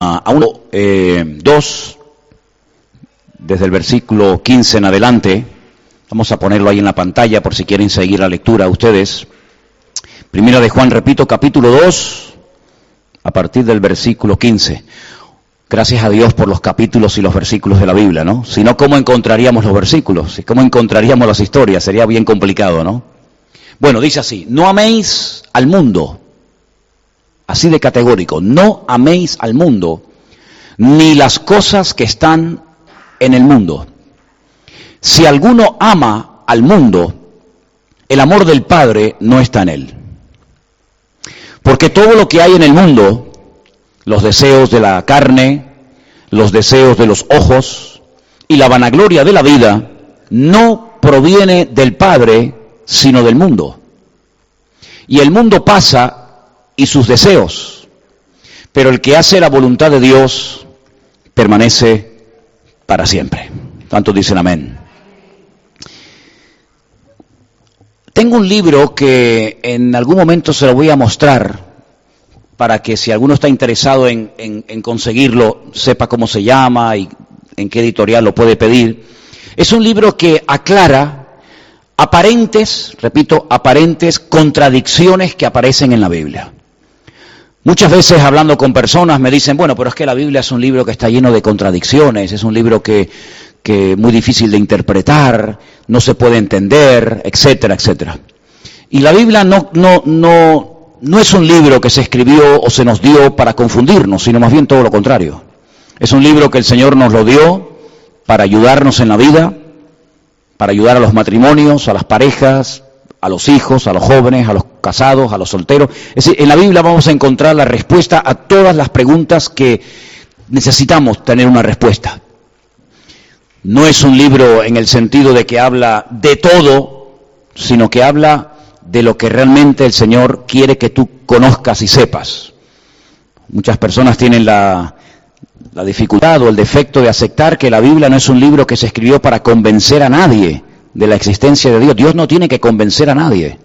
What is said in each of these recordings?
a 1, 2, eh, desde el versículo 15 en adelante. Vamos a ponerlo ahí en la pantalla por si quieren seguir la lectura ustedes. Primera de Juan, repito, capítulo 2, a partir del versículo 15. Gracias a Dios por los capítulos y los versículos de la Biblia, ¿no? Si no, ¿cómo encontraríamos los versículos? ¿Cómo encontraríamos las historias? Sería bien complicado, ¿no? Bueno, dice así, no améis al mundo, así de categórico, no améis al mundo, ni las cosas que están en el mundo. Si alguno ama al mundo, el amor del Padre no está en él. Porque todo lo que hay en el mundo, los deseos de la carne, los deseos de los ojos y la vanagloria de la vida, no proviene del Padre, sino del mundo. Y el mundo pasa y sus deseos. Pero el que hace la voluntad de Dios permanece para siempre. Tanto dicen amén. Tengo un libro que en algún momento se lo voy a mostrar para que si alguno está interesado en, en, conseguirlo, sepa cómo se llama y en qué editorial lo puede pedir. Es un libro que aclara aparentes, repito, aparentes contradicciones que aparecen en la Biblia. Muchas veces hablando con personas me dicen, bueno, pero es que la Biblia es un libro que está lleno de contradicciones, es un libro que, que muy difícil de interpretar, no se puede entender, etcétera, etcétera. Y la Biblia no, no, no, no es un libro que se escribió o se nos dio para confundirnos, sino más bien todo lo contrario. Es un libro que el Señor nos lo dio para ayudarnos en la vida, para ayudar a los matrimonios, a las parejas, a los hijos, a los jóvenes, a los casados, a los solteros. Es decir, en la Biblia vamos a encontrar la respuesta a todas las preguntas que necesitamos tener una respuesta. No es un libro en el sentido de que habla de todo, sino que habla de lo que realmente el Señor quiere que tú conozcas y sepas. Muchas personas tienen la, la dificultad o el defecto de aceptar que la Biblia no es un libro que se escribió para convencer a nadie de la existencia de Dios. Dios no tiene que convencer a nadie.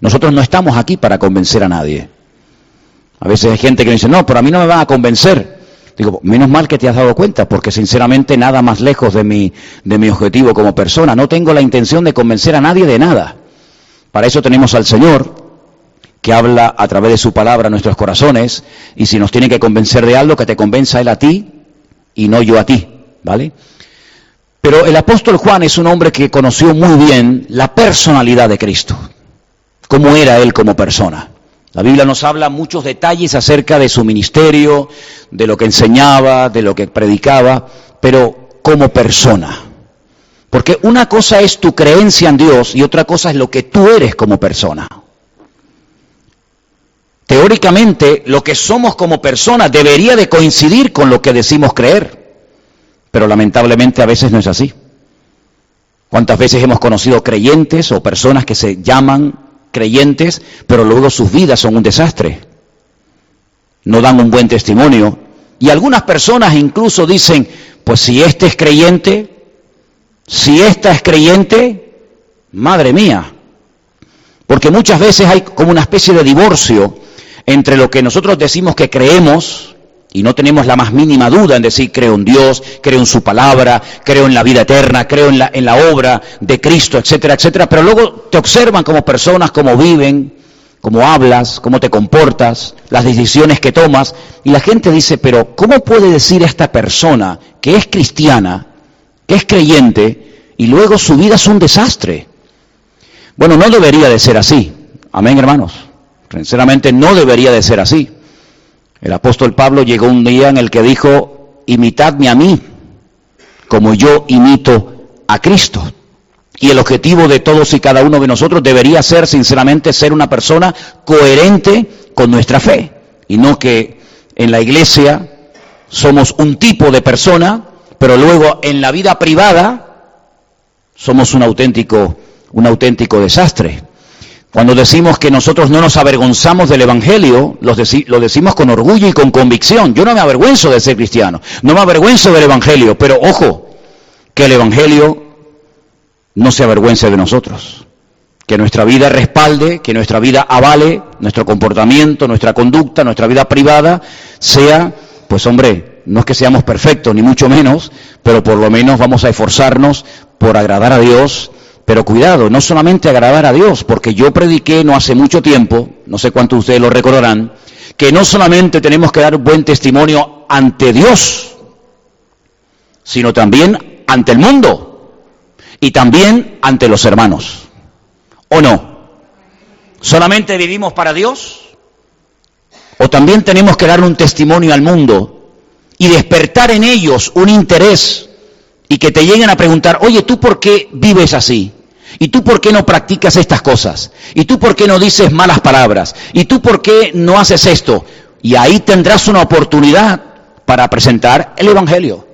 Nosotros no estamos aquí para convencer a nadie. A veces hay gente que dice, no, pero a mí no me van a convencer. Digo, menos mal que te has dado cuenta, porque sinceramente nada más lejos de mi, de mi objetivo como persona. No tengo la intención de convencer a nadie de nada. Para eso tenemos al Señor, que habla a través de su palabra a nuestros corazones, y si nos tiene que convencer de algo, que te convenza Él a ti y no yo a ti, ¿vale? Pero el apóstol Juan es un hombre que conoció muy bien la personalidad de Cristo, cómo era él como persona. La Biblia nos habla muchos detalles acerca de su ministerio, de lo que enseñaba, de lo que predicaba, pero como persona. Porque una cosa es tu creencia en Dios y otra cosa es lo que tú eres como persona. Teóricamente, lo que somos como persona debería de coincidir con lo que decimos creer. Pero lamentablemente a veces no es así. ¿Cuántas veces hemos conocido creyentes o personas que se llaman creyentes, pero luego sus vidas son un desastre? No dan un buen testimonio. Y algunas personas incluso dicen, pues si este es creyente, si esta es creyente, madre mía. Porque muchas veces hay como una especie de divorcio entre lo que nosotros decimos que creemos y no tenemos la más mínima duda en decir creo en Dios, creo en su palabra, creo en la vida eterna, creo en la, en la obra de Cristo, etcétera, etcétera. Pero luego te observan como personas, cómo viven, cómo hablas, cómo te comportas, las decisiones que tomas. Y la gente dice, pero ¿cómo puede decir esta persona que es cristiana, que es creyente, y luego su vida es un desastre? Bueno, no debería de ser así. Amén, hermanos. Sinceramente, no debería de ser así. El apóstol Pablo llegó un día en el que dijo, imitadme a mí, como yo imito a Cristo. Y el objetivo de todos y cada uno de nosotros debería ser, sinceramente, ser una persona coherente con nuestra fe. Y no que en la iglesia somos un tipo de persona, pero luego en la vida privada somos un auténtico, un auténtico desastre. Cuando decimos que nosotros no nos avergonzamos del Evangelio, lo, decimos con orgullo y con convicción. Yo no me avergüenzo de ser cristiano, no me avergüenzo del Evangelio, pero ojo, que el Evangelio no se avergüence de nosotros. Que nuestra vida respalde, que nuestra vida avale, nuestro comportamiento, nuestra conducta, nuestra vida privada, sea pues hombre, no es que seamos perfectos, ni mucho menos, pero por lo menos vamos a esforzarnos por agradar a Dios. Pero cuidado, no solamente agradar a Dios, porque yo prediqué no hace mucho tiempo, no sé cuántos de ustedes lo recordarán, que no solamente tenemos que dar buen testimonio ante Dios, sino también ante el mundo y también ante los hermanos. ¿O no? ¿Solamente vivimos para Dios? ¿O también tenemos que dar un testimonio al mundo y despertar en ellos un interés y que te lleguen a preguntar, oye, ¿tú por qué vives así? ¿Y tú por qué no practicas estas cosas? ¿Y tú por qué no dices malas palabras? ¿Y tú por qué no haces esto? Y ahí tendrás una oportunidad para presentar el Evangelio.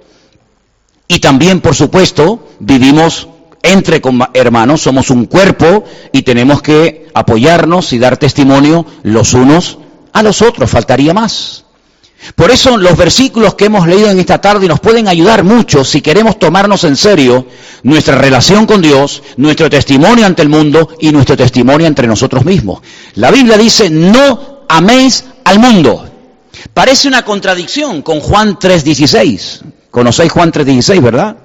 Y también, por supuesto, vivimos entre hermanos, somos un cuerpo y tenemos que apoyarnos y dar testimonio los unos a los otros, faltaría más. Por eso los versículos que hemos leído en esta tarde nos pueden ayudar mucho si queremos tomarnos en serio nuestra relación con Dios, nuestro testimonio ante el mundo y nuestro testimonio entre nosotros mismos. La Biblia dice, no améis al mundo. Parece una contradicción con Juan 3.16. ¿Conocéis Juan 3.16, verdad?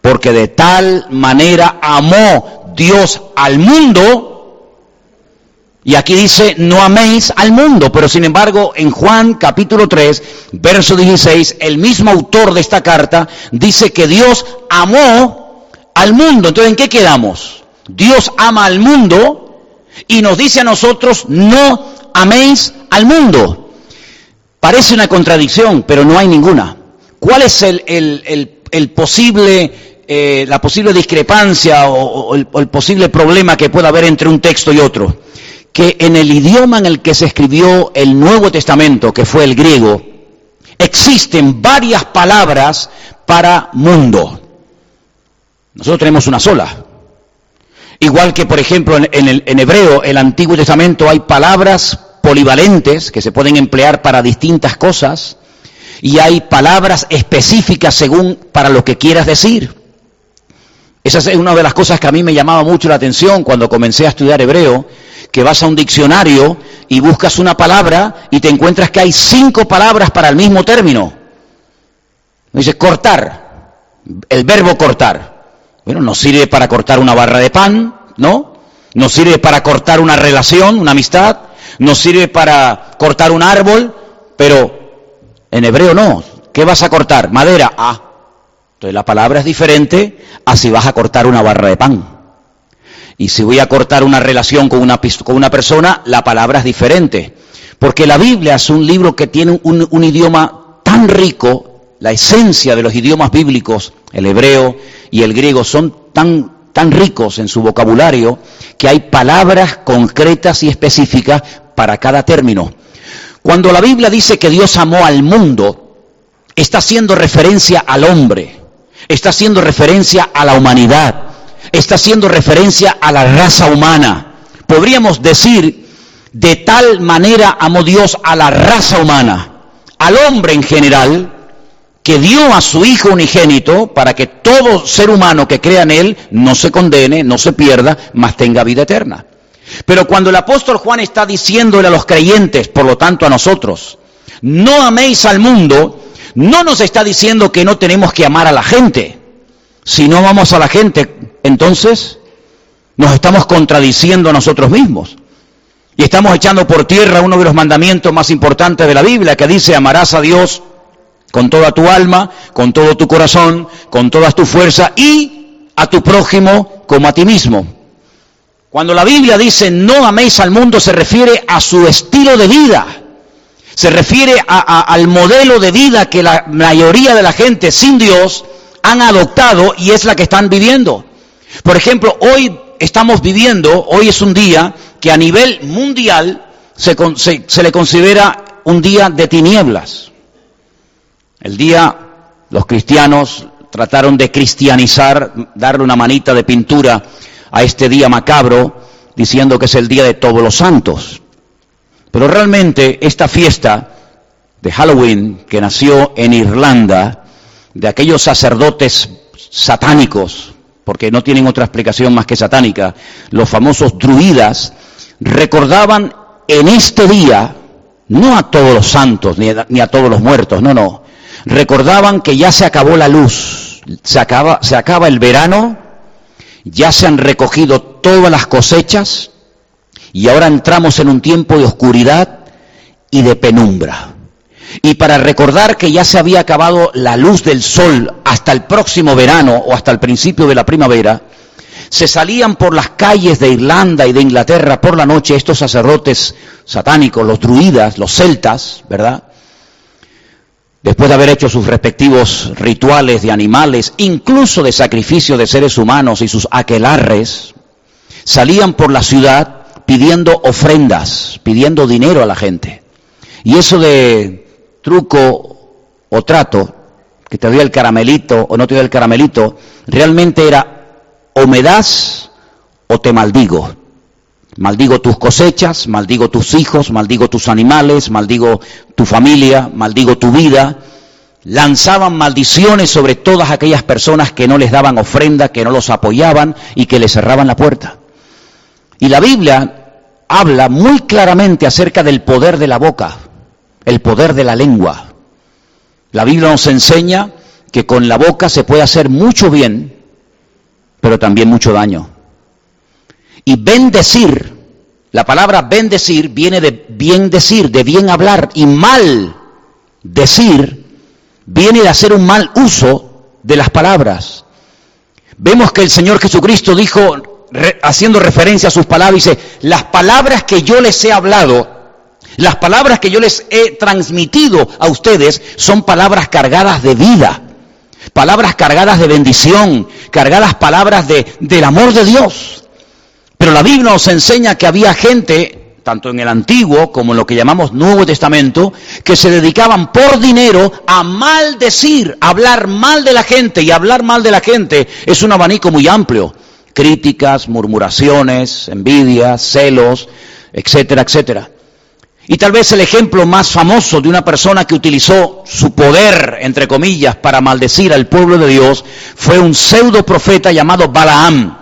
Porque de tal manera amó Dios al mundo y aquí dice, no améis al mundo, pero sin embargo en Juan capítulo 3, verso 16, el mismo autor de esta carta dice que Dios amó al mundo. Entonces, ¿en qué quedamos? Dios ama al mundo y nos dice a nosotros, no améis al mundo. Parece una contradicción, pero no hay ninguna. ¿Cuál es el, posible, eh, la posible discrepancia o, o el posible problema que pueda haber entre un texto y otro? Que en el idioma en el que se escribió el Nuevo Testamento, que fue el griego, existen varias palabras para mundo. Nosotros tenemos una sola. Igual que, por ejemplo, en, el, en hebreo, el Antiguo Testamento, hay palabras polivalentes que se pueden emplear para distintas cosas y hay palabras específicas según para lo que quieras decir. Esa es una de las cosas que a mí me llamaba mucho la atención cuando comencé a estudiar hebreo, que vas a un diccionario y buscas una palabra y te encuentras que hay cinco palabras para el mismo término. Dice cortar, el verbo cortar. Bueno, no sirve para cortar una barra de pan, ¿no? No sirve para cortar una relación, una amistad, no sirve para cortar un árbol, pero en hebreo no. ¿Qué vas a cortar? Madera. Ah. Entonces la palabra es diferente a si vas a cortar una barra de pan. Y si voy a cortar una relación con una, con una persona, la palabra es diferente. Porque la Biblia es un libro que tiene un, un idioma tan rico, la esencia de los idiomas bíblicos, el hebreo y el griego, son tan, tan ricos en su vocabulario que hay palabras concretas y específicas para cada término. Cuando la Biblia dice que Dios amó al mundo, está haciendo referencia al hombre, está haciendo referencia a la humanidad está haciendo referencia a la raza humana. Podríamos decir, de tal manera amó Dios a la raza humana, al hombre en general, que dio a su Hijo unigénito para que todo ser humano que crea en Él no se condene, no se pierda, mas tenga vida eterna. Pero cuando el apóstol Juan está diciéndole a los creyentes, por lo tanto a nosotros, no améis al mundo, no nos está diciendo que no tenemos que amar a la gente. Si no amamos a la gente, entonces nos estamos contradiciendo a nosotros mismos. Y estamos echando por tierra uno de los mandamientos más importantes de la Biblia, que dice, amarás a Dios con toda tu alma, con todo tu corazón, con toda tu fuerza y a tu prójimo como a ti mismo. Cuando la Biblia dice no améis al mundo, se refiere a su estilo de vida, se refiere al modelo de vida que la mayoría de la gente sin Dios han adoptado y es la que están viviendo. Por ejemplo, hoy estamos viviendo, hoy es un día que a nivel mundial se, le considera un día de tinieblas. El día, los cristianos trataron de cristianizar, darle una manita de pintura a este día macabro, diciendo que es el día de todos los santos. Pero realmente esta fiesta de Halloween, que nació en Irlanda, de aquellos sacerdotes satánicos, porque no tienen otra explicación más que satánica, los famosos druidas recordaban en este día, no a todos los santos ni a, todos los muertos, no, no. Recordaban que ya se acabó la luz, se acaba el verano, ya se han recogido todas las cosechas y ahora entramos en un tiempo de oscuridad y de penumbra. Y para recordar que ya se había acabado la luz del sol hasta el próximo verano o hasta el principio de la primavera, se salían por las calles de Irlanda y de Inglaterra por la noche estos sacerdotes satánicos, los druidas, los celtas, ¿verdad? Después de haber hecho sus respectivos rituales de animales, incluso de sacrificio de seres humanos y sus aquelarres, salían por la ciudad pidiendo ofrendas, pidiendo dinero a la gente. Y eso de truco o trato, que te doy el caramelito o no te doy el caramelito, realmente era o me das o te maldigo. Maldigo tus cosechas, maldigo tus hijos, maldigo tus animales, maldigo tu familia, maldigo tu vida. Lanzaban maldiciones sobre todas aquellas personas que no les daban ofrenda, que no los apoyaban y que les cerraban la puerta. Y la Biblia habla muy claramente acerca del poder de la boca, el poder de la lengua. La Biblia nos enseña que con la boca se puede hacer mucho bien pero también mucho daño. Y bendecir, la palabra bendecir viene de bien decir, de bien hablar, y mal decir viene de hacer un mal uso de las palabras. Vemos que el Señor Jesucristo dijo, haciendo referencia a sus palabras, dice, las palabras que yo les he hablado, las palabras que yo les he transmitido a ustedes son palabras cargadas de vida palabras cargadas de bendición, cargadas palabras de, del amor de Dios. Pero la Biblia nos enseña que había gente, tanto en el Antiguo como en lo que llamamos Nuevo Testamento, que se dedicaban por dinero a maldecir, a hablar mal de la gente. Y hablar mal de la gente es un abanico muy amplio. Críticas, murmuraciones, envidias, celos, etcétera, etcétera. Y tal vez el ejemplo más famoso de una persona que utilizó su poder, entre comillas, para maldecir al pueblo de Dios fue un pseudo profeta llamado Balaam.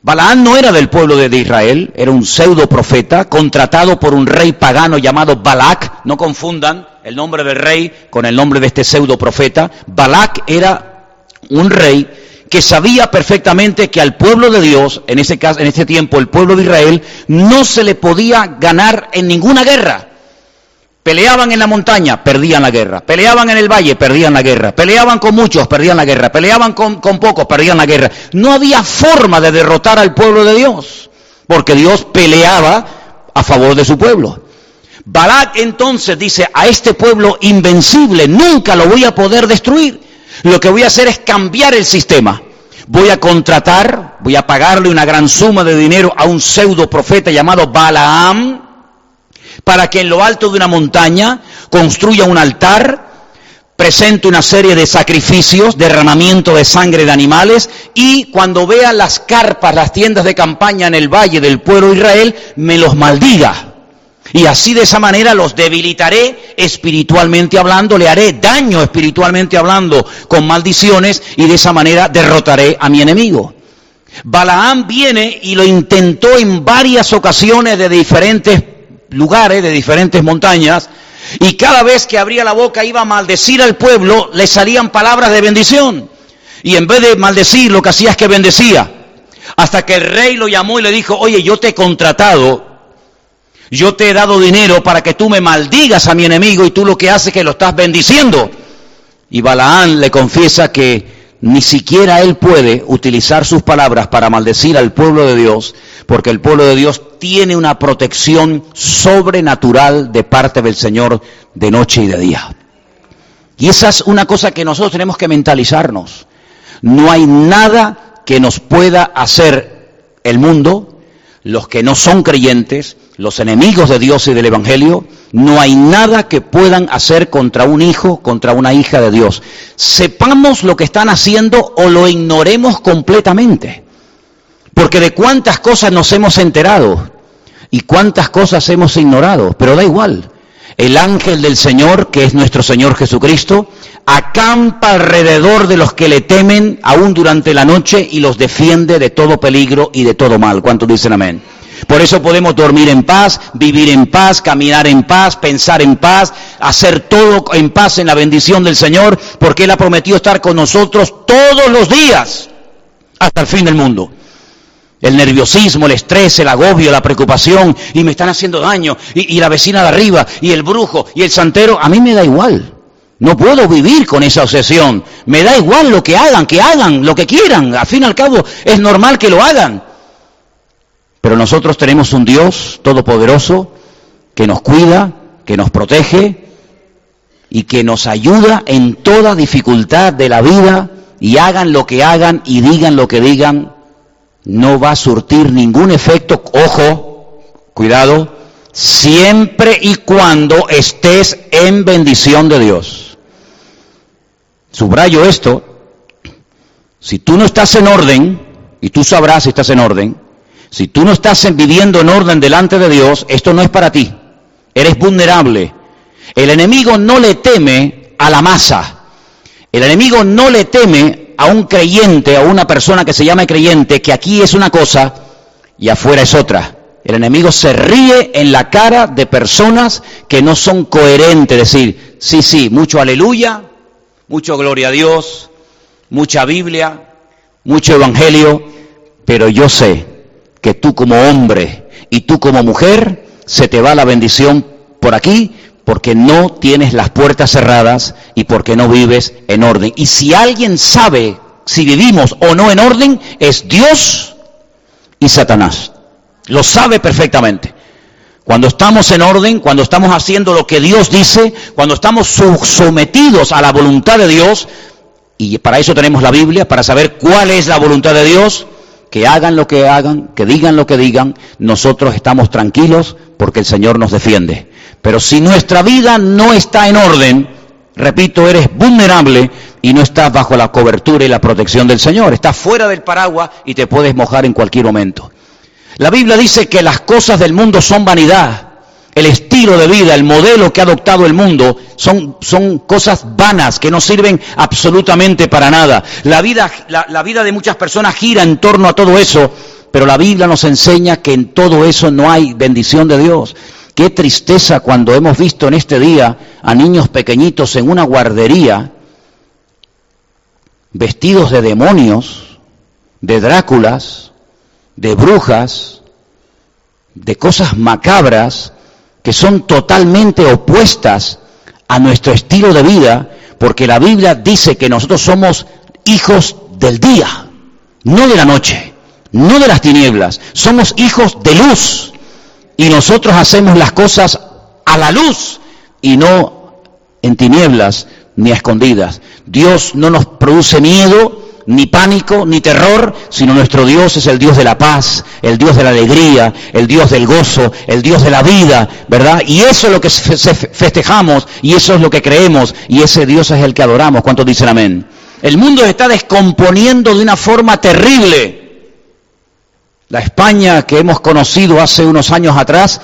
Balaam no era del pueblo de Israel, era un pseudo profeta contratado por un rey pagano llamado Balak. No confundan el nombre del rey con el nombre de este pseudo profeta. Balak era un rey que sabía perfectamente que al pueblo de Dios, en ese caso, en este tiempo el pueblo de Israel, no se le podía ganar en ninguna guerra. Peleaban en la montaña, perdían la guerra. Peleaban en el valle, perdían la guerra. Peleaban con muchos, perdían la guerra. Peleaban con, pocos, perdían la guerra. No había forma de derrotar al pueblo de Dios, porque Dios peleaba a favor de su pueblo. Balak entonces dice, a este pueblo invencible nunca lo voy a poder destruir. Lo que voy a hacer es cambiar el sistema. Voy a contratar, voy a pagarle una gran suma de dinero a un pseudo profeta llamado Balaam para que en lo alto de una montaña construya un altar, presente una serie de sacrificios, derramamiento de sangre de animales y cuando vea las carpas, las tiendas de campaña en el valle del pueblo de Israel, me los maldiga. Y así de esa manera los debilitaré espiritualmente hablando, le haré daño espiritualmente hablando con maldiciones y de esa manera derrotaré a mi enemigo. Balaam viene y lo intentó en varias ocasiones de diferentes lugares, de diferentes montañas, y cada vez que abría la boca iba a maldecir al pueblo, le salían palabras de bendición. Y en vez de maldecir, lo que hacía es que bendecía. Hasta que el rey lo llamó y le dijo, oye, yo te he contratado yo te he dado dinero para que tú me maldigas a mi enemigo y tú lo que haces es que lo estás bendiciendo. Y Balaán le confiesa que ni siquiera él puede utilizar sus palabras para maldecir al pueblo de Dios, porque el pueblo de Dios tiene una protección sobrenatural de parte del Señor de noche y de día. Y esa es una cosa que nosotros tenemos que mentalizarnos. No hay nada que nos pueda hacer el mundo, los que no son creyentes, los enemigos de Dios y del Evangelio, no hay nada que puedan hacer contra un hijo, contra una hija de Dios. Sepamos lo que están haciendo o lo ignoremos completamente. Porque de cuántas cosas nos hemos enterado y cuántas cosas hemos ignorado, pero da igual. El ángel del Señor, que es nuestro Señor Jesucristo, acampa alrededor de los que le temen aún durante la noche y los defiende de todo peligro y de todo mal. ¿Cuántos dicen amén? Por eso podemos dormir en paz, vivir en paz, caminar en paz, pensar en paz, hacer todo en paz en la bendición del Señor, porque Él ha prometido estar con nosotros todos los días hasta el fin del mundo. El nerviosismo, el estrés, el agobio, la preocupación, y me están haciendo daño, y, la vecina de arriba, y el brujo, y el santero, a mí me da igual. No puedo vivir con esa obsesión. Me da igual lo que hagan, que hagan lo que quieran. Al fin y al cabo es normal que lo hagan. Pero nosotros tenemos un Dios todopoderoso que nos cuida, que nos protege y que nos ayuda en toda dificultad de la vida y hagan lo que hagan y digan lo que digan, no va a surtir ningún efecto, ojo, cuidado, siempre y cuando estés en bendición de Dios. Subrayo esto, si tú no estás en orden, y tú sabrás si estás en orden, si tú no estás viviendo en orden delante de Dios, esto no es para ti. Eres vulnerable. El enemigo no le teme a la masa. El enemigo no le teme a un creyente, a una persona que se llama creyente, que aquí es una cosa y afuera es otra. El enemigo se ríe en la cara de personas que no son coherentes, decir, sí, sí, mucho aleluya, mucho gloria a Dios, mucha Biblia, mucho evangelio, pero yo sé que tú como hombre y tú como mujer se te va la bendición por aquí porque no tienes las puertas cerradas y porque no vives en orden. Y si alguien sabe si vivimos o no en orden, es Dios y Satanás. Lo sabe perfectamente. Cuando estamos en orden, cuando estamos haciendo lo que Dios dice, cuando estamos sometidos a la voluntad de Dios, y para eso tenemos la Biblia, para saber cuál es la voluntad de Dios, que hagan lo que hagan, que digan lo que digan, nosotros estamos tranquilos porque el Señor nos defiende. Pero si nuestra vida no está en orden, repito, eres vulnerable y no estás bajo la cobertura y la protección del Señor. Estás fuera del paraguas y te puedes mojar en cualquier momento. La Biblia dice que las cosas del mundo son vanidad. El estilo de vida, el modelo que ha adoptado el mundo son, cosas vanas que no sirven absolutamente para nada. La vida de muchas personas gira en torno a todo eso, pero la Biblia nos enseña que en todo eso no hay bendición de Dios. Qué tristeza cuando hemos visto en este día a niños pequeñitos en una guardería vestidos de demonios, de Dráculas, de brujas, de cosas macabras que son totalmente opuestas a nuestro estilo de vida, porque la Biblia dice que nosotros somos hijos del día, no de la noche, no de las tinieblas, somos hijos de luz y nosotros hacemos las cosas a la luz y no en tinieblas ni a escondidas. Dios no nos produce miedo, ni pánico, ni terror, sino nuestro Dios es el Dios de la paz, el Dios de la alegría, el Dios del gozo, el Dios de la vida, ¿verdad? Y eso es lo que festejamos y eso es lo que creemos y ese Dios es el que adoramos. ¿Cuántos dicen amén? El mundo se está descomponiendo de una forma terrible. La España que hemos conocido hace unos años atrás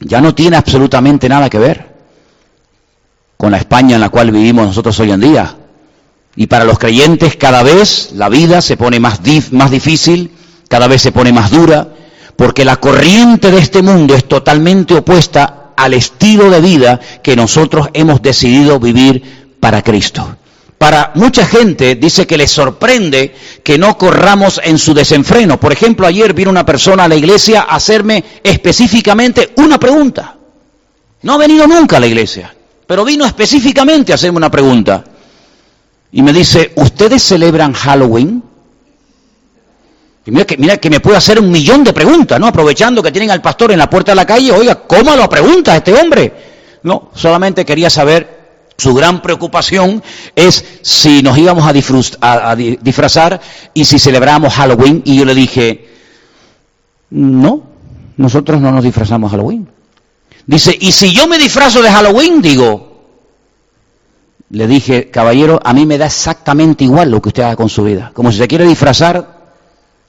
ya no tiene absolutamente nada que ver con la España en la cual vivimos nosotros hoy en día. Y para los creyentes cada vez la vida se pone más, más difícil, cada vez se pone más dura, porque la corriente de este mundo es totalmente opuesta al estilo de vida que nosotros hemos decidido vivir para Cristo. Para mucha gente dice que les sorprende que no corramos en su desenfreno. Por ejemplo, ayer vino una persona a la iglesia a hacerme específicamente una pregunta. No ha venido nunca a la iglesia, pero vino específicamente a hacerme una pregunta. Y me dice, ¿ustedes celebran Halloween? Y mira que, que me puede hacer un millón de preguntas, ¿no? Aprovechando que tienen al pastor en la puerta de la calle, oiga, ¿cómo lo pregunta este hombre? No, solamente quería saber su gran preocupación es si nos íbamos a, disfrazar y si celebramos Halloween. Y yo le dije, no, nosotros no nos disfrazamos Halloween. Dice, ¿y si yo me disfrazo de Halloween? Digo, le dije, caballero, a mí me da exactamente igual lo que usted haga con su vida. Como si se quiere disfrazar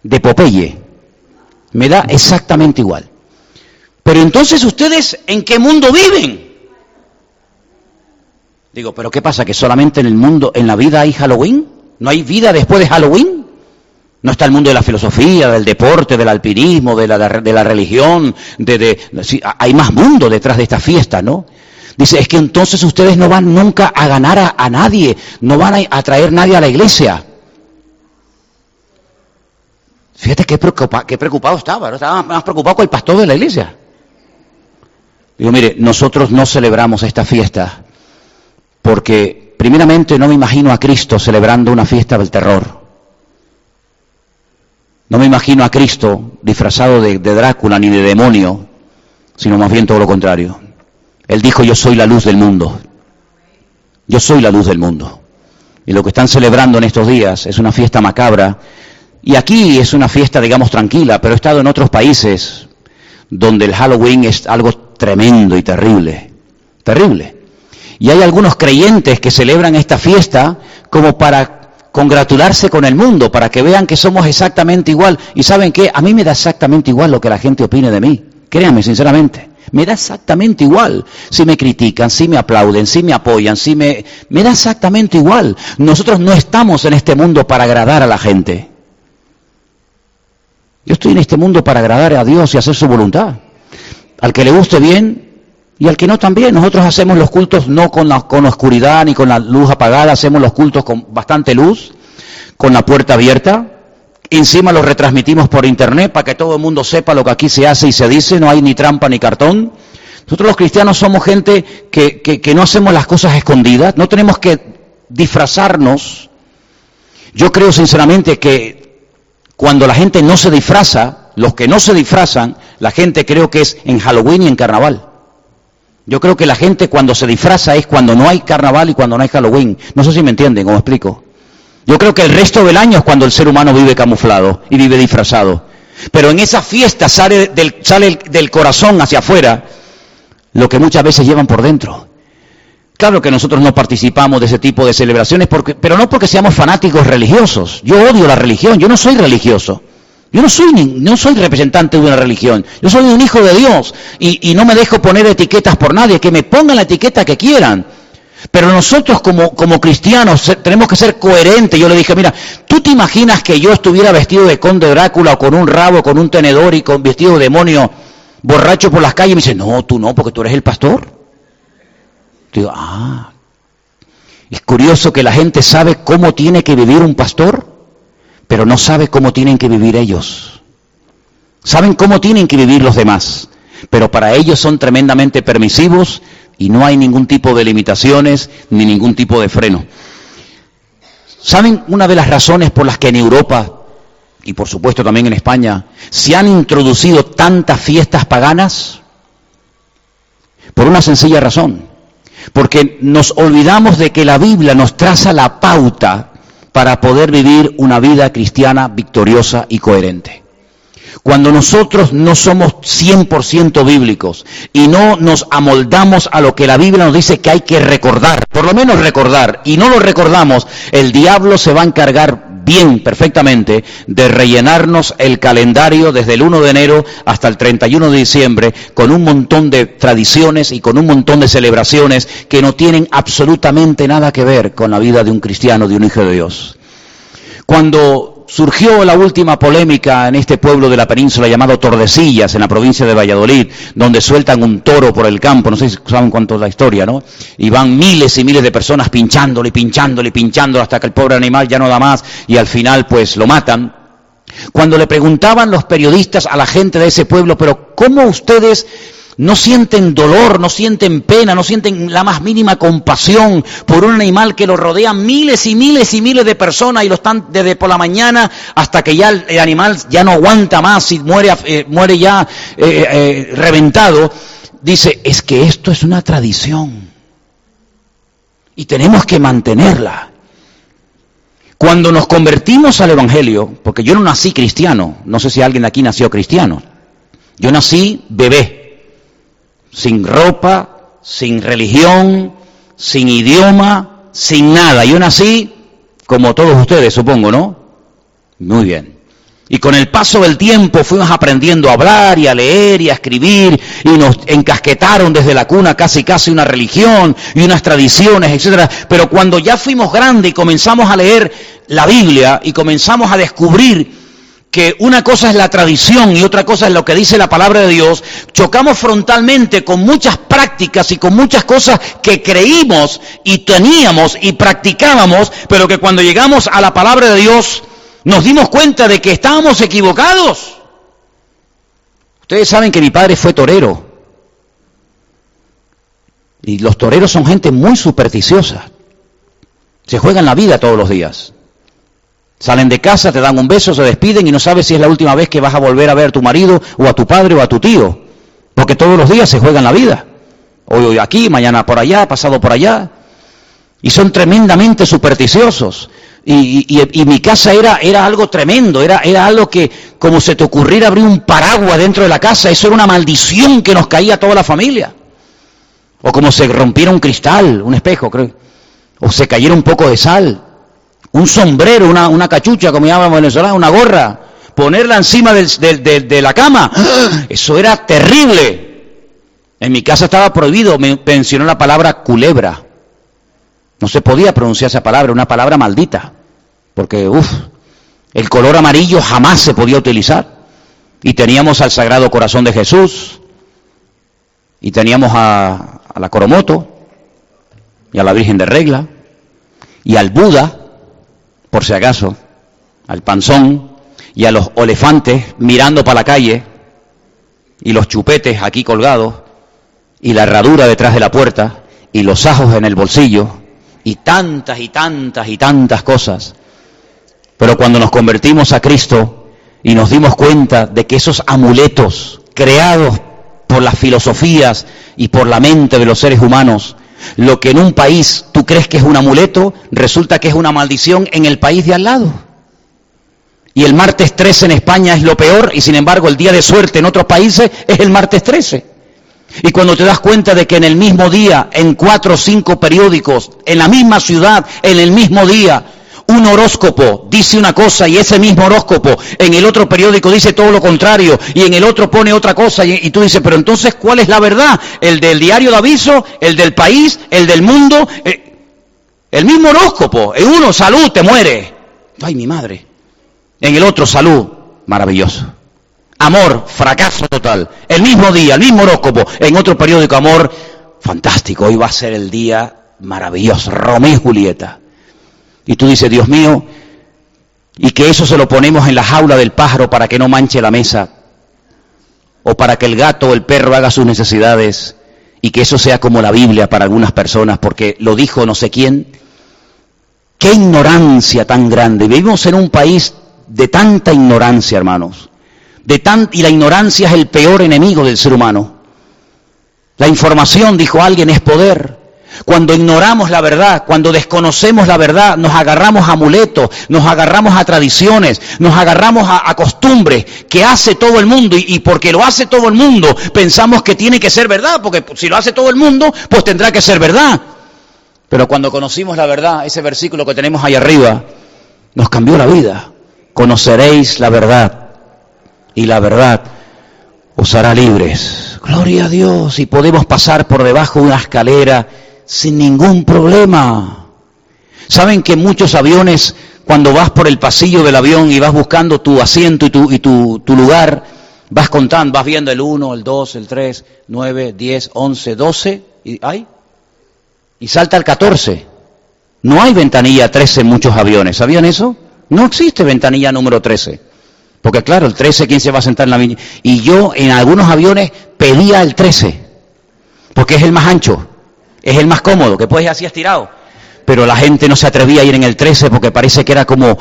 de Popeye. Me da exactamente igual. Pero entonces ustedes, ¿en qué mundo viven? Digo, pero ¿qué pasa? ¿Que solamente en el mundo, en la vida hay Halloween? ¿No hay vida después de Halloween? No está el mundo de la filosofía, del deporte, del alpinismo, de la, de la religión, de, de, hay más mundo detrás de esta fiesta, ¿no? Dice, es que entonces ustedes no van nunca a ganar a, nadie, no van a atraer nadie a la iglesia. Fíjate qué, preocupado estaba, ¿no? estaba más preocupado con el pastor de la iglesia. Digo, mire, nosotros no celebramos esta fiesta porque primeramente no me imagino a Cristo celebrando una fiesta del terror. No me imagino a Cristo disfrazado de, Drácula ni de demonio, sino más bien todo lo contrario. Él dijo, yo soy la luz del mundo. Yo soy la luz del mundo. Y lo que están celebrando en estos días es una fiesta macabra. Y aquí es una fiesta, digamos, tranquila, pero he estado en otros países donde el Halloween es algo tremendo y terrible. Terrible. Y hay algunos creyentes que celebran esta fiesta como para congratularse con el mundo para que vean que somos exactamente igual. Y saben qué, a mí me da exactamente igual lo que la gente opine de mí. Créanme, sinceramente. Me da exactamente igual si me critican, si me aplauden, si me apoyan, si me... Me da exactamente igual. Nosotros no estamos en este mundo para agradar a la gente. Yo estoy en este mundo para agradar a Dios y hacer su voluntad. Al que le guste bien y al que no también. Nosotros hacemos los cultos no con la, con oscuridad ni con la luz apagada, hacemos los cultos con bastante luz, con la puerta abierta. Encima los retransmitimos por internet para que todo el mundo sepa lo que aquí se hace y se dice, no hay ni trampa ni cartón. Nosotros los cristianos somos gente que, que, no hacemos las cosas escondidas, no tenemos que disfrazarnos. Yo creo sinceramente que cuando la gente no se disfraza, los que no se disfrazan, la gente creo que es en Halloween y en carnaval. Yo creo que la gente cuando se disfraza es cuando no hay carnaval y cuando no hay Halloween. No sé si me entienden, ¿cómo explico? Yo creo que el resto del año es cuando el ser humano vive camuflado y vive disfrazado. Pero en esa fiesta sale del, sale del corazón hacia afuera lo que muchas veces llevan por dentro. Claro que nosotros no participamos de ese tipo de celebraciones, porque, pero no porque seamos fanáticos religiosos. Yo odio la religión, yo no soy religioso. Yo no soy, no soy representante de una religión, yo soy un hijo de Dios y, no me dejo poner etiquetas por nadie, que me pongan la etiqueta que quieran. Pero nosotros como, cristianos tenemos que ser coherentes. Yo le dije, mira, ¿tú te imaginas que yo estuviera vestido de conde Drácula o con un rabo, con un tenedor y con vestido de demonio, borracho por las calles? Y me dice, no, tú no, porque tú eres el pastor. Digo, ah, es curioso que la gente sabe cómo tiene que vivir un pastor pero no sabe cómo tienen que vivir ellos. Saben cómo tienen que vivir los demás, pero para ellos son tremendamente permisivos y no hay ningún tipo de limitaciones ni ningún tipo de freno. ¿Saben una de las razones por las que en Europa y por supuesto también en España se han introducido tantas fiestas paganas? Por una sencilla razón, porque nos olvidamos de que la Biblia nos traza la pauta para poder vivir una vida cristiana victoriosa y coherente. Cuando nosotros no somos 100% bíblicos y no nos amoldamos a lo que la Biblia nos dice que hay que recordar, por lo menos recordar, y no lo recordamos, el diablo se va a encargar bien, perfectamente, de rellenarnos el calendario desde el 1 de enero hasta el 31 de diciembre con un montón de tradiciones y con un montón de celebraciones que no tienen absolutamente nada que ver con la vida de un cristiano, de un hijo de Dios. Cuando surgió la última polémica en este pueblo de la península llamado Tordesillas, en la provincia de Valladolid, donde sueltan un toro por el campo, no sé si saben cuánto es la historia, ¿no? Y van miles y miles de personas pinchándole, pinchándole, pinchándole hasta que el pobre animal ya no da más y al final pues lo matan. Cuando le preguntaban los periodistas a la gente de ese pueblo, pero ¿cómo ustedes no sienten dolor, no sienten pena, no sienten la más mínima compasión por un animal que lo rodean miles y miles y miles de personas y lo están desde por la mañana hasta que ya el, animal ya no aguanta más y muere, eh, muere ya eh, eh, reventado. Dice, es que esto es una tradición y tenemos que mantenerla. Cuando nos convertimos al Evangelio, porque yo no nací cristiano, no sé si alguien de aquí nació cristiano, yo nací bebé, sin ropa, sin religión, sin idioma, sin nada. Yo nací como todos ustedes, supongo, ¿no? Muy bien. Y con el paso del tiempo fuimos aprendiendo a hablar y a leer y a escribir y nos encasquetaron desde la cuna casi casi una religión y unas tradiciones, etcétera. Pero cuando ya fuimos grandes y comenzamos a leer la Biblia y comenzamos a descubrir que una cosa es la tradición y otra cosa es lo que dice la palabra de Dios, chocamos frontalmente con muchas prácticas y con muchas cosas que creímos y teníamos y practicábamos, pero que cuando llegamos a la palabra de Dios nos dimos cuenta de que estábamos equivocados. Ustedes saben que mi padre fue torero. Y los toreros son gente muy supersticiosa. Se juegan la vida todos los días. Salen de casa, te dan un beso, se despiden y no sabes si es la última vez que vas a volver a ver a tu marido o a tu padre o a tu tío. Porque todos los días se juegan la vida. Hoy, hoy aquí, mañana por allá, pasado por allá. Y son tremendamente supersticiosos. Y, mi casa era, era algo tremendo, era, era algo que como se te ocurriera abrir un paraguas dentro de la casa, eso era una maldición que nos caía a toda la familia. O como se rompiera un cristal, un espejo, creo. O se cayera un poco de sal. Un sombrero, una, una cachucha, como llaman venezolanos, una gorra. Ponerla encima de la cama. Eso era terrible. En mi casa estaba prohibido, me mencionó la palabra culebra. No se podía pronunciar esa palabra, una palabra maldita, porque uff, el color amarillo jamás se podía utilizar. Y teníamos al Sagrado Corazón de Jesús, y teníamos a, a la Coromoto, y a la Virgen de Regla, y al Buda, por si acaso, al panzón, y a los elefantes mirando para la calle, y los chupetes aquí colgados, y la herradura detrás de la puerta, y los ajos en el bolsillo, y tantas y tantas y tantas cosas. Pero cuando nos convertimos a Cristo y nos dimos cuenta de que esos amuletos creados por las filosofías y por la mente de los seres humanos, lo que en un país tú crees que es un amuleto, resulta que es una maldición en el país de al lado. Y el martes 13 en España es lo peor y sin embargo el día de suerte en otros países es el martes 13. Y cuando te das cuenta de que en el mismo día, en cuatro o cinco periódicos, en la misma ciudad, en el mismo día, un horóscopo dice una cosa y ese mismo horóscopo en el otro periódico dice todo lo contrario y en el otro pone otra cosa y, tú dices, pero entonces ¿cuál es la verdad? ¿El del diario de aviso? ¿El del país? ¿El del mundo? Eh, el mismo horóscopo. En uno, salud, te muere. Ay, mi madre. En el otro, salud, maravilloso. Amor, fracaso total. El mismo día, el mismo horóscopo, en otro periódico, amor, fantástico, hoy va a ser el día maravilloso, Romeo y Julieta. Y tú dices, Dios mío, y que eso se lo ponemos en la jaula del pájaro para que no manche la mesa, o para que el gato o el perro haga sus necesidades, y que eso sea como la Biblia para algunas personas, porque lo dijo no sé quién. Qué ignorancia tan grande. Vivimos en un país de tanta ignorancia, hermanos y la ignorancia es el peor enemigo del ser humano. La información, dijo alguien, es poder. Cuando ignoramos la verdad, cuando desconocemos la verdad, nos agarramos a amuletos, nos agarramos a tradiciones, nos agarramos a, costumbres que hace todo el mundo y, y, porque lo hace todo el mundo pensamos que tiene que ser verdad, porque si lo hace todo el mundo, pues tendrá que ser verdad. Pero cuando conocimos la verdad, ese versículo que tenemos ahí arriba, nos cambió la vida. Conoceréis la verdad y la verdad os hará libres. Gloria a Dios. Y podemos pasar por debajo de una escalera sin ningún problema. ¿Saben que muchos aviones, cuando vas por el pasillo del avión y vas buscando tu asiento y tu, y tu, lugar, vas contando, vas viendo el 1, el 2, el 3, 9, 10, 11, 12, y, ¿hay? y salta al 14. No hay ventanilla 13 en muchos aviones. ¿Sabían eso? No existe ventanilla número 13. Porque claro, el 13, ¿quién se va a sentar en la? Y yo en algunos aviones pedía el 13, porque es el más ancho, es el más cómodo, que puedes ir así estirado. Pero la gente no se atrevía a ir en el 13 porque parece que era como,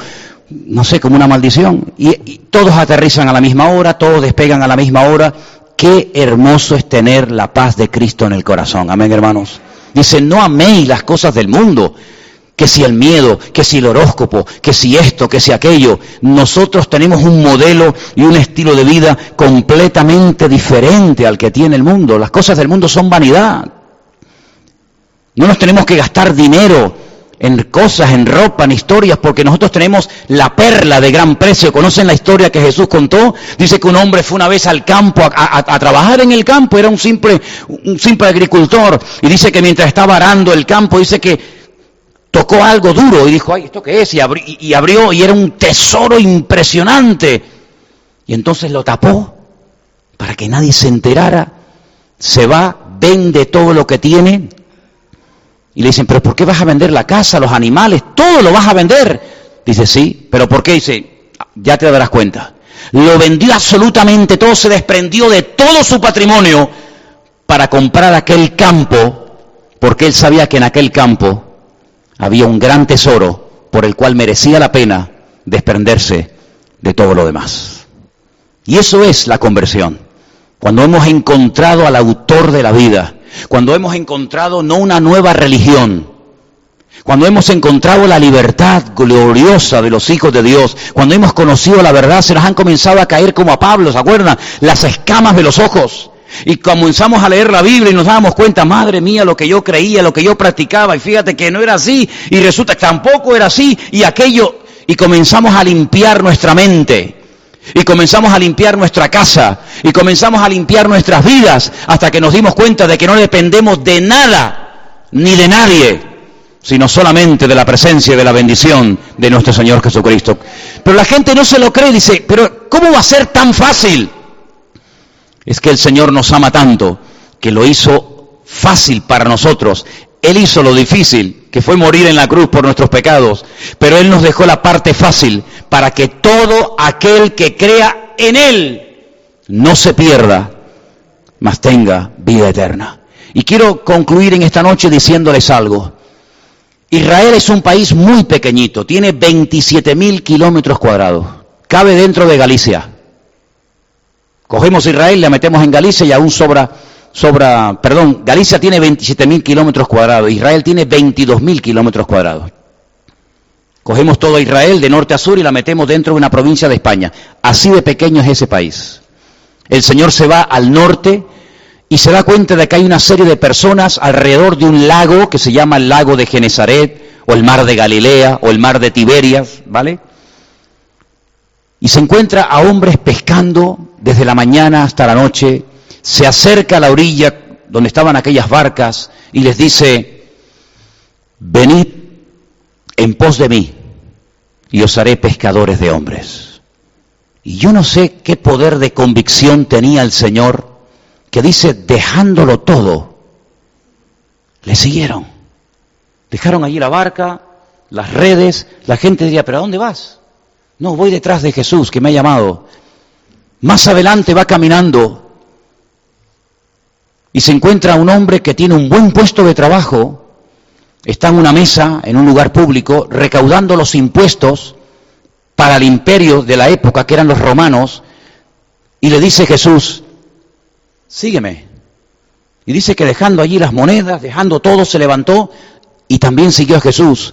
no sé, como una maldición. Y, y todos aterrizan a la misma hora, todos despegan a la misma hora. Qué hermoso es tener la paz de Cristo en el corazón. Amén, hermanos. Dice, no améis las cosas del mundo, que si el miedo, que si el horóscopo, que si esto, que si aquello. Nosotros tenemos un modelo y un estilo de vida completamente diferente al que tiene el mundo. Las cosas del mundo son vanidad. No nos tenemos que gastar dinero en cosas, en ropa, en historias, porque nosotros tenemos la perla de gran precio. ¿Conocen la historia que Jesús contó? Dice que un hombre fue una vez al campo a, trabajar en el campo, era un simple, un simple agricultor, y dice que mientras estaba arando el campo, dice que tocó algo duro y dijo, ay, ¿esto qué es? Y, y abrió y era un tesoro impresionante. Y entonces lo tapó para que nadie se enterara. Se va, vende todo lo que tiene y le dicen, pero ¿por qué vas a vender la casa, los animales? Todo lo vas a vender. Dice, sí, pero ¿por qué? Dice, ya te darás cuenta. Lo vendió absolutamente todo, se desprendió de todo su patrimonio para comprar aquel campo, porque él sabía que en aquel campo había un gran tesoro por el cual merecía la pena desprenderse de todo lo demás. Y eso es la conversión. Cuando hemos encontrado al autor de la vida, cuando hemos encontrado no una nueva religión, cuando hemos encontrado la libertad gloriosa de los hijos de Dios, cuando hemos conocido la verdad, se nos han comenzado a caer como a Pablo, ¿se acuerdan? Las escamas de los ojos. Y comenzamos a leer la Biblia y nos damos cuenta, madre mía, lo que yo creía, lo que yo practicaba, y fíjate que no era así, y resulta que tampoco era así, y aquello, y comenzamos a limpiar nuestra mente. Y comenzamos a limpiar nuestra casa y comenzamos a limpiar nuestras vidas hasta que nos dimos cuenta de que no dependemos de nada ni de nadie, sino solamente de la presencia y de la bendición de nuestro Señor Jesucristo. Pero la gente no se lo cree, dice, pero ¿cómo va a ser tan fácil? Es que el Señor nos ama tanto que lo hizo fácil para nosotros. Él hizo lo difícil, que fue morir en la cruz por nuestros pecados, pero Él nos dejó la parte fácil para que todo aquel que crea en Él no se pierda, mas tenga vida eterna. Y quiero concluir en esta noche diciéndoles algo. Israel es un país muy pequeñito, tiene 27 mil kilómetros cuadrados, cabe dentro de Galicia. Cogemos Israel, la metemos en Galicia y aún sobra sobra, perdón, Galicia tiene 27.000 kilómetros cuadrados, Israel tiene 22.000 kilómetros cuadrados. Cogemos todo Israel de norte a sur y la metemos dentro de una provincia de España. Así de pequeño es ese país. El Señor se va al norte y se da cuenta de que hay una serie de personas alrededor de un lago que se llama el lago de Genezaret, o el mar de Galilea, o el mar de Tiberias, ¿vale? Y se encuentra a hombres pescando desde la mañana hasta la noche, se acerca a la orilla donde estaban aquellas barcas y les dice, venid en pos de mí y os haré pescadores de hombres. Y yo no sé qué poder de convicción tenía el Señor que dice, dejándolo todo, le siguieron. Dejaron allí la barca, las redes, la gente diría, pero ¿a dónde vas? No, voy detrás de Jesús que me ha llamado. Más adelante va caminando y se encuentra un hombre que tiene un buen puesto de trabajo, está en una mesa, en un lugar público, recaudando los impuestos para el imperio de la época, que eran los romanos, y le dice Jesús, sígueme. Y dice que dejando allí las monedas, dejando todo, se levantó y también siguió a Jesús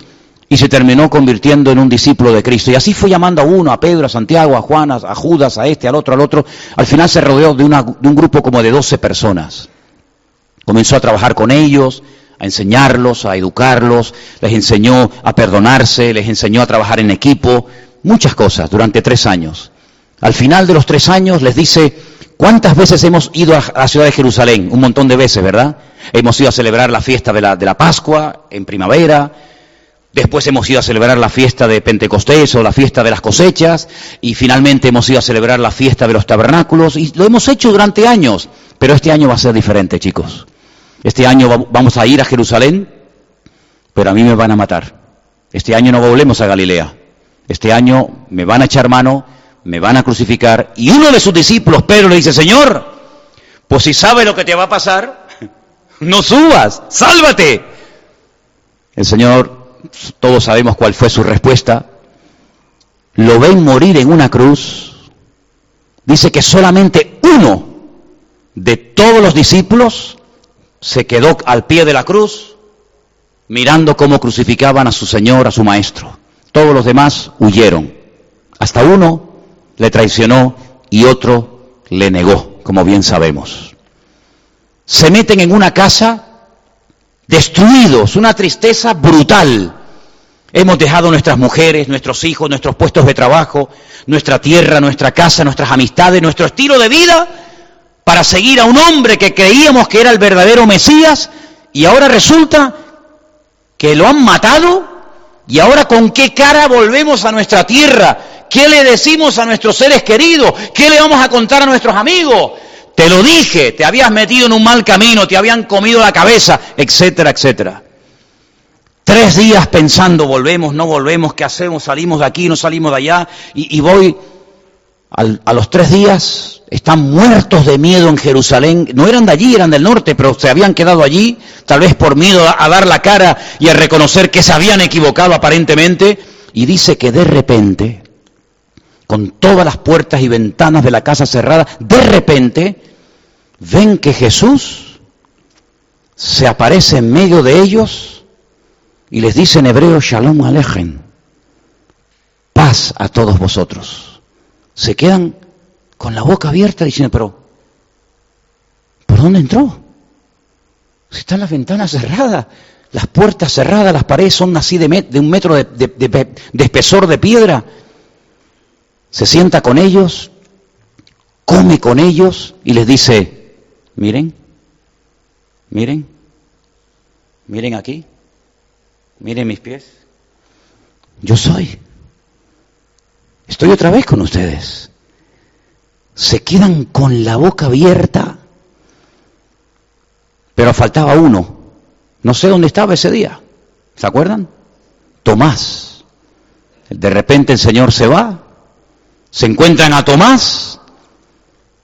y se terminó convirtiendo en un discípulo de Cristo. Y así fue llamando a uno, a Pedro, a Santiago, a Juan, a Judas, a este, al otro, al otro. Al final se rodeó de, de un grupo como de 12 personas. Comenzó a trabajar con ellos, a enseñarlos, a educarlos, les enseñó a perdonarse, les enseñó a trabajar en equipo, muchas cosas durante tres años. Al final de los tres años les dice, ¿cuántas veces hemos ido a la ciudad de Jerusalén? Un montón de veces, ¿verdad? Hemos ido a celebrar la fiesta de la, de la Pascua en primavera, después hemos ido a celebrar la fiesta de Pentecostés o la fiesta de las cosechas, y finalmente hemos ido a celebrar la fiesta de los tabernáculos, y lo hemos hecho durante años, pero este año va a ser diferente, chicos. Este año vamos a ir a Jerusalén, pero a mí me van a matar. Este año no volvemos a Galilea. Este año me van a echar mano, me van a crucificar. Y uno de sus discípulos, Pedro, le dice, Señor, pues si sabe lo que te va a pasar, no subas, sálvate. El Señor, todos sabemos cuál fue su respuesta. Lo ven morir en una cruz. Dice que solamente uno de todos los discípulos se quedó al pie de la cruz mirando cómo crucificaban a su Señor, a su Maestro. Todos los demás huyeron. Hasta uno le traicionó y otro le negó, como bien sabemos. Se meten en una casa destruidos, una tristeza brutal. Hemos dejado nuestras mujeres, nuestros hijos, nuestros puestos de trabajo, nuestra tierra, nuestra casa, nuestras amistades, nuestro estilo de vida para seguir a un hombre que creíamos que era el verdadero Mesías y ahora resulta que lo han matado y ahora con qué cara volvemos a nuestra tierra, qué le decimos a nuestros seres queridos, qué le vamos a contar a nuestros amigos. Te lo dije, te habías metido en un mal camino, te habían comido la cabeza, etcétera, etcétera. Tres días pensando, volvemos, no volvemos, ¿qué hacemos? Salimos de aquí, no salimos de allá. Y, voy, a los tres días, están muertos de miedo en Jerusalén. No eran de allí, eran del norte, pero se habían quedado allí, tal vez por miedo a, dar la cara y a reconocer que se habían equivocado aparentemente. Y dice que de repente, con todas las puertas y ventanas de la casa cerradas, de repente ven que Jesús se aparece en medio de ellos y les dice en hebreo, Shalom Alejen, paz a todos vosotros. Se quedan con la boca abierta diciendo, pero, ¿por dónde entró? Si están las ventanas cerradas, las puertas cerradas, las paredes son así de, de un metro de espesor de piedra. Se sienta con ellos, come con ellos y les dice, miren, miren, miren aquí. Miren mis pies. Yo soy. Estoy otra vez con ustedes. Se quedan con la boca abierta. Pero faltaba uno. No sé dónde estaba ese día. ¿Se acuerdan? Tomás. De repente el Señor se va. Se encuentran a Tomás,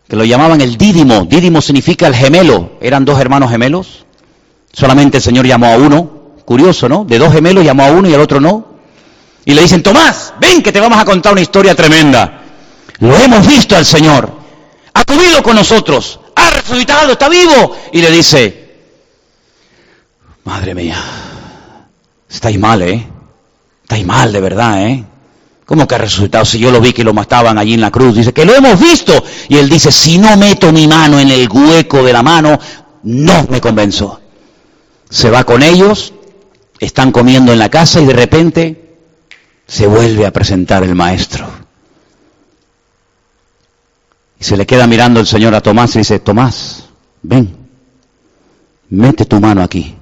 que lo llamaban el Dídimo. Dídimo significa el gemelo. Eran dos hermanos gemelos. Solamente el Señor llamó a uno. Curioso, ¿no? De dos gemelos llamó a uno y al otro no. Y le dicen, Tomás, ven que te vamos a contar una historia tremenda. Lo hemos visto al Señor. Ha comido con nosotros. Ha resucitado, está vivo. Y le dice, madre mía, estáis mal, ¿eh? Estáis mal, de verdad, ¿eh? ¿Cómo que ha resucitado? Si yo lo vi que lo mataban allí en la cruz. Dice, que lo hemos visto. Y él dice, si no meto mi mano en el hueco de la mano, no me convenzo. Se va con ellos, están comiendo en la casa y de repente se vuelve a presentar el maestro. Y se le queda mirando el Señor a Tomás y dice, Tomás, ven, mete tu mano aquí,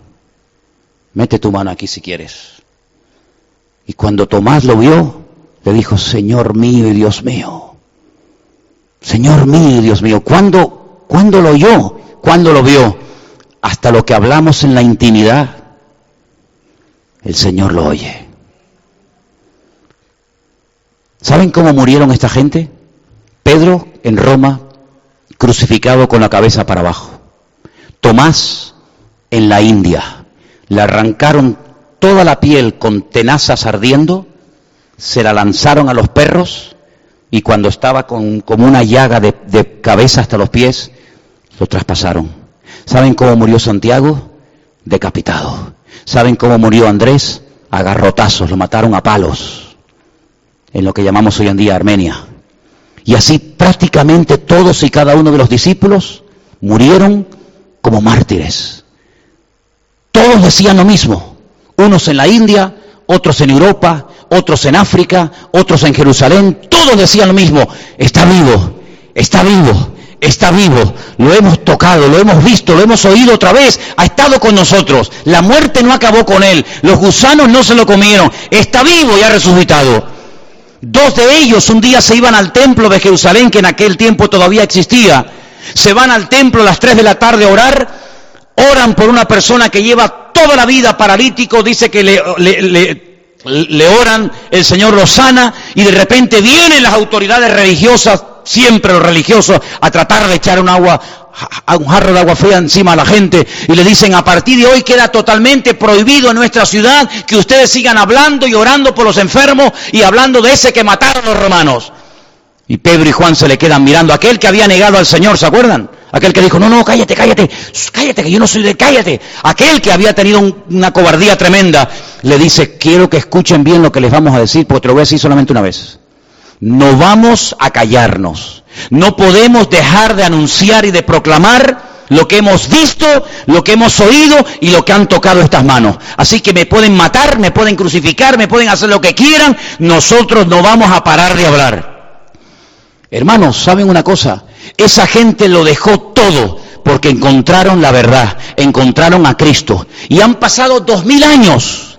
mete tu mano aquí si quieres. Y cuando Tomás lo vio, le dijo, Señor mío y Dios mío, Señor mío y Dios mío, ¿cuándo, ¿cuándo lo oyó? ¿Cuándo lo vio? Hasta lo que hablamos en la intimidad el Señor lo oye. ¿Saben cómo murieron esta gente? Pedro en Roma, crucificado con la cabeza para abajo. Tomás en la India. Le arrancaron toda la piel con tenazas ardiendo, se la lanzaron a los perros y cuando estaba con, como una llaga de, de cabeza hasta los pies, lo traspasaron. ¿Saben cómo murió Santiago? Decapitado. ¿Saben cómo murió Andrés? A garrotazos, lo mataron a palos, en lo que llamamos hoy en día Armenia. Y así prácticamente todos y cada uno de los discípulos murieron como mártires. Todos decían lo mismo, unos en la India, otros en Europa, otros en África, otros en Jerusalén, todos decían lo mismo, está vivo, está vivo, está vivo, lo hemos tocado, lo hemos visto, lo hemos oído otra vez, ha estado con nosotros, la muerte no acabó con él, los gusanos no se lo comieron, está vivo y ha resucitado. Dos de ellos un día se iban al templo de Jerusalén, que en aquel tiempo todavía existía, se van al templo a las tres de la tarde a orar, oran por una persona que lleva toda la vida paralítico, dice que le, le oran, el Señor lo sana y de repente vienen las autoridades religiosas siempre los religiosos a tratar de echar un agua, un jarro de agua fría encima a la gente y le dicen a partir de hoy queda totalmente prohibido en nuestra ciudad que ustedes sigan hablando y orando por los enfermos y hablando de ese que mataron los romanos. Y Pedro y Juan se le quedan mirando, aquel que había negado al Señor, ¿se acuerdan? Aquel que dijo, no, no, cállate, cállate, cállate, que yo no soy de cállate. Aquel que había tenido una cobardía tremenda, le dice, quiero que escuchen bien lo que les vamos a decir, porque te lo voy a solamente una vez. No vamos a callarnos. No podemos dejar de anunciar y de proclamar lo que hemos visto, lo que hemos oído y lo que han tocado estas manos. Así que me pueden matar, me pueden crucificar, me pueden hacer lo que quieran, nosotros no vamos a parar de hablar. Hermanos, ¿saben una cosa? Esa gente lo dejó todo porque encontraron la verdad, encontraron a Cristo. Y han pasado dos mil años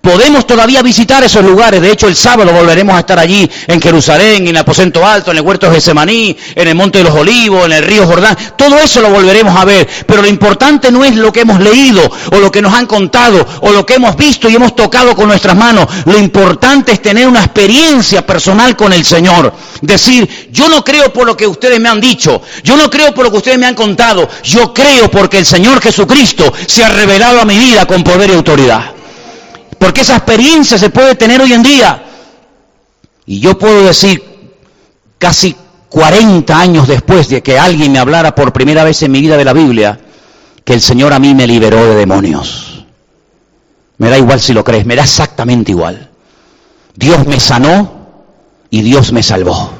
Podemos todavía visitar esos lugares. De hecho, el sábado volveremos a estar allí en Jerusalén, en el aposento alto, en el huerto de Gesemaní, en el monte de los olivos, en el río Jordán. Todo eso lo volveremos a ver. Pero lo importante no es lo que hemos leído o lo que nos han contado o lo que hemos visto y hemos tocado con nuestras manos. Lo importante es tener una experiencia personal con el Señor. Decir, yo no creo por lo que ustedes me han dicho. Yo no creo por lo que ustedes me han contado. Yo creo porque el Señor Jesucristo se ha revelado a mi vida con poder y autoridad. Porque esa experiencia se puede tener hoy en día. Y yo puedo decir, casi 40 años después de que alguien me hablara por primera vez en mi vida de la Biblia, que el Señor a mí me liberó de demonios. Me da igual si lo crees, me da exactamente igual. Dios me sanó y Dios me salvó.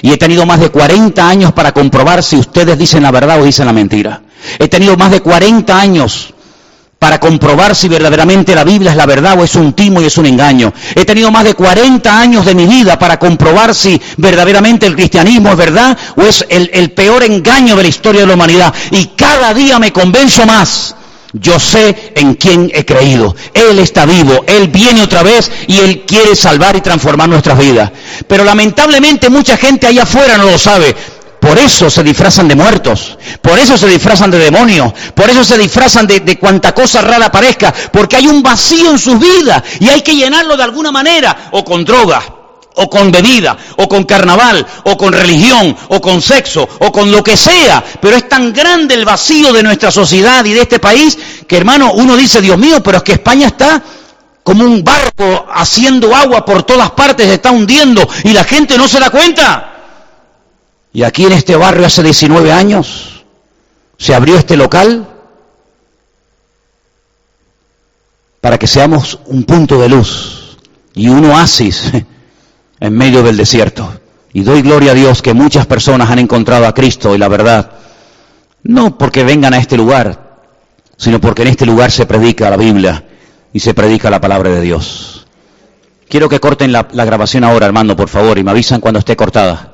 Y he tenido más de 40 años para comprobar si ustedes dicen la verdad o dicen la mentira. He tenido más de 40 años para comprobar si verdaderamente la Biblia es la verdad o es un timo y es un engaño. He tenido más de 40 años de mi vida para comprobar si verdaderamente el cristianismo es verdad o es el, peor engaño de la historia de la humanidad. Y cada día me convenzo más. Yo sé en quién he creído. Él está vivo, Él viene otra vez y Él quiere salvar y transformar nuestras vidas. Pero lamentablemente mucha gente allá afuera no lo sabe. Por eso se disfrazan de muertos, por eso se disfrazan de demonios, por eso se disfrazan de, de cuanta cosa rara parezca, porque hay un vacío en sus vidas y hay que llenarlo de alguna manera, o con droga, o con bebida, o con carnaval, o con religión, o con sexo, o con lo que sea. Pero es tan grande el vacío de nuestra sociedad y de este país que, hermano, uno dice, Dios mío, pero es que España está como un barco haciendo agua por todas partes, se está hundiendo y la gente no se da cuenta. Y aquí en este barrio hace 19 años se abrió este local para que seamos un punto de luz y un oasis en medio del desierto. Y doy gloria a Dios que muchas personas han encontrado a Cristo y la verdad, no porque vengan a este lugar, sino porque en este lugar se predica la Biblia y se predica la palabra de Dios. Quiero que corten la, grabación ahora, hermano, por favor, y me avisan cuando esté cortada.